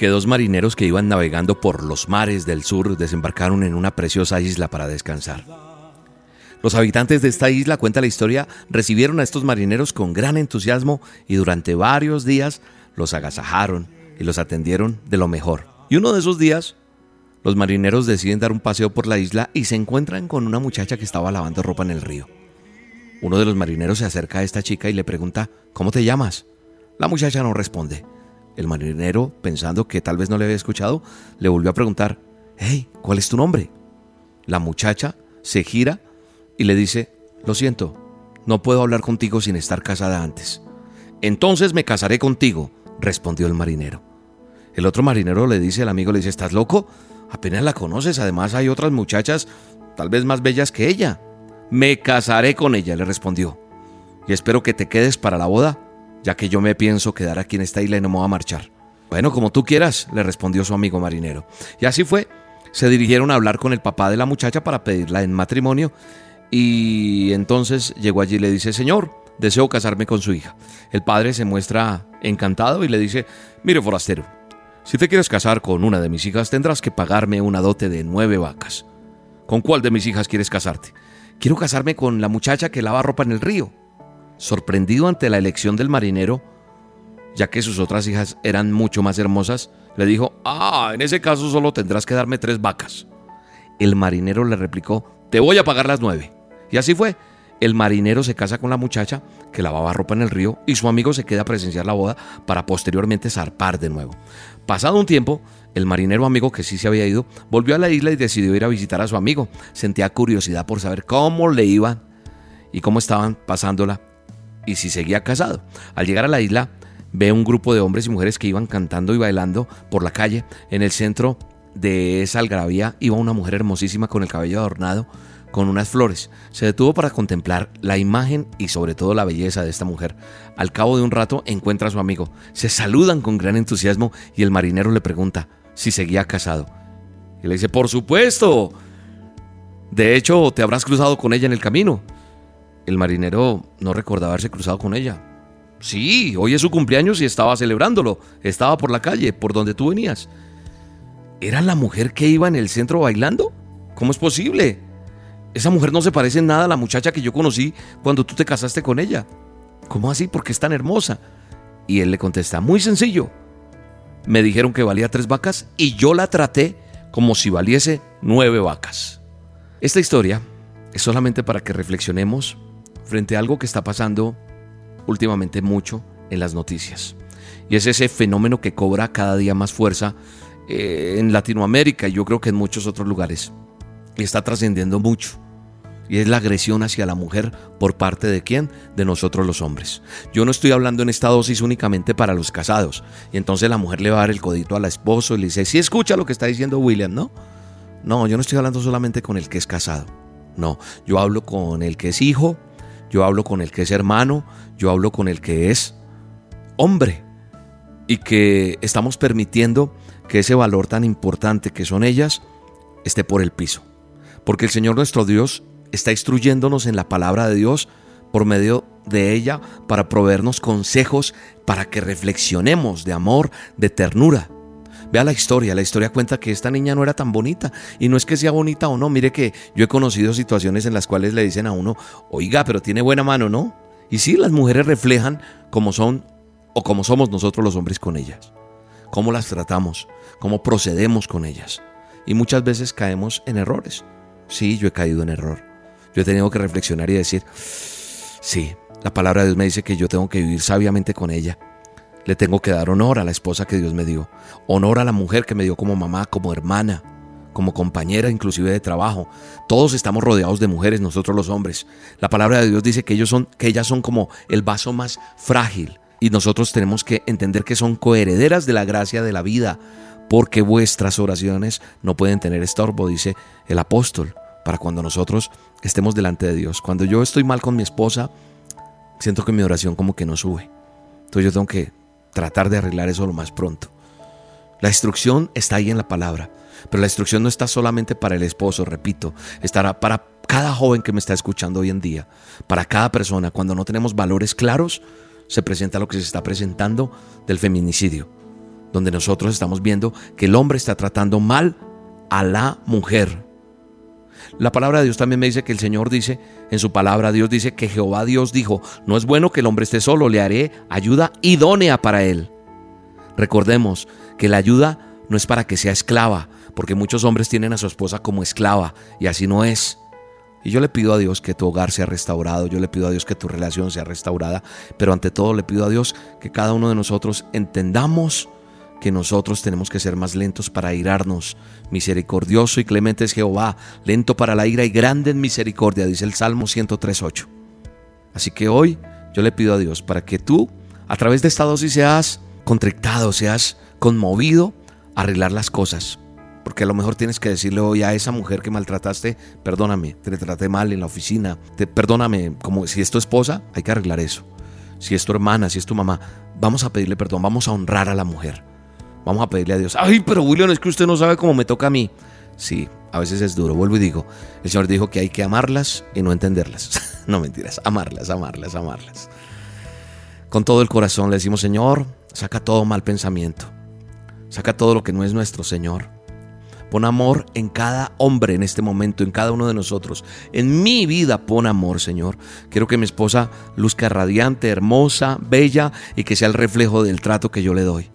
que dos marineros que iban navegando por los mares del sur desembarcaron en una preciosa isla para descansar. Los habitantes de esta isla, cuenta la historia, recibieron a estos marineros con gran entusiasmo y durante varios días los agasajaron y los atendieron de lo mejor. Y uno de esos días, los marineros deciden dar un paseo por la isla y se encuentran con una muchacha que estaba lavando ropa en el río. Uno de los marineros se acerca a esta chica y le pregunta, ¿cómo te llamas? La muchacha no responde. El marinero, pensando que tal vez no le había escuchado, le volvió a preguntar, hey, ¿cuál es tu nombre? La muchacha se gira y le dice, lo siento, no puedo hablar contigo sin estar casada antes. Entonces me casaré contigo, respondió el marinero. El otro marinero le dice al amigo, le dice, ¿estás loco? Apenas la conoces, además hay otras muchachas tal vez más bellas que ella. Me casaré con ella, le respondió. Y espero que te quedes para la boda ya que yo me pienso quedar aquí en esta isla y no me voy a marchar. Bueno, como tú quieras, le respondió su amigo marinero. Y así fue. Se dirigieron a hablar con el papá de la muchacha para pedirla en matrimonio. Y entonces llegó allí y le dice, Señor, deseo casarme con su hija. El padre se muestra encantado y le dice, mire forastero, si te quieres casar con una de mis hijas tendrás que pagarme una dote de nueve vacas. ¿Con cuál de mis hijas quieres casarte? Quiero casarme con la muchacha que lava ropa en el río sorprendido ante la elección del marinero, ya que sus otras hijas eran mucho más hermosas, le dijo, ah, en ese caso solo tendrás que darme tres vacas. El marinero le replicó, te voy a pagar las nueve. Y así fue. El marinero se casa con la muchacha que lavaba ropa en el río y su amigo se queda a presenciar la boda para posteriormente zarpar de nuevo. Pasado un tiempo, el marinero amigo que sí se había ido volvió a la isla y decidió ir a visitar a su amigo. Sentía curiosidad por saber cómo le iban y cómo estaban pasándola y si seguía casado. Al llegar a la isla, ve un grupo de hombres y mujeres que iban cantando y bailando por la calle. En el centro de esa algarabía iba una mujer hermosísima con el cabello adornado con unas flores. Se detuvo para contemplar la imagen y sobre todo la belleza de esta mujer. Al cabo de un rato encuentra a su amigo. Se saludan con gran entusiasmo y el marinero le pregunta si seguía casado. Y le dice, por supuesto. De hecho, te habrás cruzado con ella en el camino. El marinero no recordaba haberse cruzado con ella. Sí, hoy es su cumpleaños y estaba celebrándolo. Estaba por la calle, por donde tú venías. ¿Era la mujer que iba en el centro bailando? ¿Cómo es posible? Esa mujer no se parece en nada a la muchacha que yo conocí cuando tú te casaste con ella. ¿Cómo así? Porque es tan hermosa. Y él le contesta, muy sencillo. Me dijeron que valía tres vacas y yo la traté como si valiese nueve vacas. Esta historia es solamente para que reflexionemos frente a algo que está pasando últimamente mucho en las noticias. Y es ese fenómeno que cobra cada día más fuerza eh, en Latinoamérica y yo creo que en muchos otros lugares. Y está trascendiendo mucho. Y es la agresión hacia la mujer por parte de quién? De nosotros los hombres. Yo no estoy hablando en esta dosis únicamente para los casados. Y entonces la mujer le va a dar el codito al esposo y le dice, sí escucha lo que está diciendo William, ¿no? No, yo no estoy hablando solamente con el que es casado. No, yo hablo con el que es hijo, yo hablo con el que es hermano, yo hablo con el que es hombre. Y que estamos permitiendo que ese valor tan importante que son ellas esté por el piso. Porque el Señor nuestro Dios está instruyéndonos en la palabra de Dios por medio de ella para proveernos consejos para que reflexionemos de amor, de ternura, Vea la historia, la historia cuenta que esta niña no era tan bonita y no es que sea bonita o no, mire que yo he conocido situaciones en las cuales le dicen a uno, oiga, pero tiene buena mano, ¿no? Y sí, las mujeres reflejan cómo son o cómo somos nosotros los hombres con ellas, cómo las tratamos, cómo procedemos con ellas. Y muchas veces caemos en errores. Sí, yo he caído en error. Yo he tenido que reflexionar y decir, sí, la palabra de Dios me dice que yo tengo que vivir sabiamente con ella le tengo que dar honor a la esposa que Dios me dio, honor a la mujer que me dio como mamá, como hermana, como compañera inclusive de trabajo. Todos estamos rodeados de mujeres, nosotros los hombres. La palabra de Dios dice que ellos son que ellas son como el vaso más frágil y nosotros tenemos que entender que son coherederas de la gracia de la vida, porque vuestras oraciones no pueden tener estorbo, dice el apóstol. para cuando nosotros estemos delante de Dios. Cuando yo estoy mal con mi esposa, siento que mi oración como que no sube. Entonces yo tengo que tratar de arreglar eso lo más pronto. La instrucción está ahí en la palabra, pero la instrucción no está solamente para el esposo, repito, estará para cada joven que me está escuchando hoy en día, para cada persona. Cuando no tenemos valores claros, se presenta lo que se está presentando del feminicidio, donde nosotros estamos viendo que el hombre está tratando mal a la mujer. La palabra de Dios también me dice que el Señor dice, en su palabra Dios dice que Jehová Dios dijo, no es bueno que el hombre esté solo, le haré ayuda idónea para él. Recordemos que la ayuda no es para que sea esclava, porque muchos hombres tienen a su esposa como esclava y así no es. Y yo le pido a Dios que tu hogar sea restaurado, yo le pido a Dios que tu relación sea restaurada, pero ante todo le pido a Dios que cada uno de nosotros entendamos que nosotros tenemos que ser más lentos para irarnos. Misericordioso y clemente es Jehová, lento para la ira y grande en misericordia, dice el Salmo 103.8. Así que hoy yo le pido a Dios para que tú, a través de esta dosis, seas contrictado, seas conmovido a arreglar las cosas. Porque a lo mejor tienes que decirle hoy a esa mujer que maltrataste, perdóname, te traté mal en la oficina, te, perdóname, como si es tu esposa, hay que arreglar eso. Si es tu hermana, si es tu mamá, vamos a pedirle perdón, vamos a honrar a la mujer. Vamos a pedirle a Dios, ay, pero William, es que usted no sabe cómo me toca a mí. Sí, a veces es duro, vuelvo y digo, el Señor dijo que hay que amarlas y no entenderlas. no mentiras, amarlas, amarlas, amarlas. Con todo el corazón le decimos, Señor, saca todo mal pensamiento, saca todo lo que no es nuestro, Señor. Pon amor en cada hombre en este momento, en cada uno de nosotros. En mi vida pon amor, Señor. Quiero que mi esposa luzca radiante, hermosa, bella y que sea el reflejo del trato que yo le doy.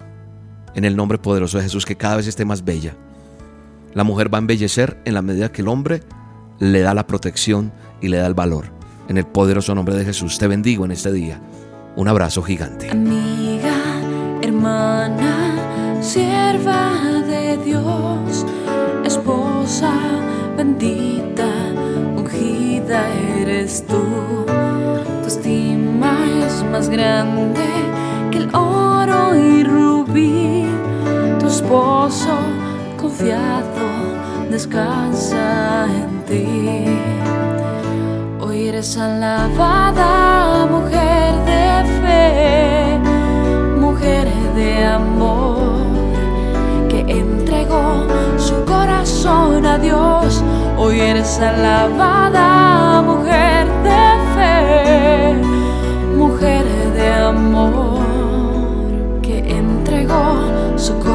En el nombre poderoso de Jesús, que cada vez esté más bella. La mujer va a embellecer en la medida que el hombre le da la protección y le da el valor. En el poderoso nombre de Jesús te bendigo en este día. Un abrazo gigante. Amiga, hermana, sierva de Dios esposa bendita, ungida eres tú. Tu estima es más grande que el oro y esposo confiado descansa en ti. Hoy eres alabada, mujer de fe, mujer de amor, que entregó su corazón a Dios. Hoy eres alabada, mujer de fe, mujer de amor, que entregó su corazón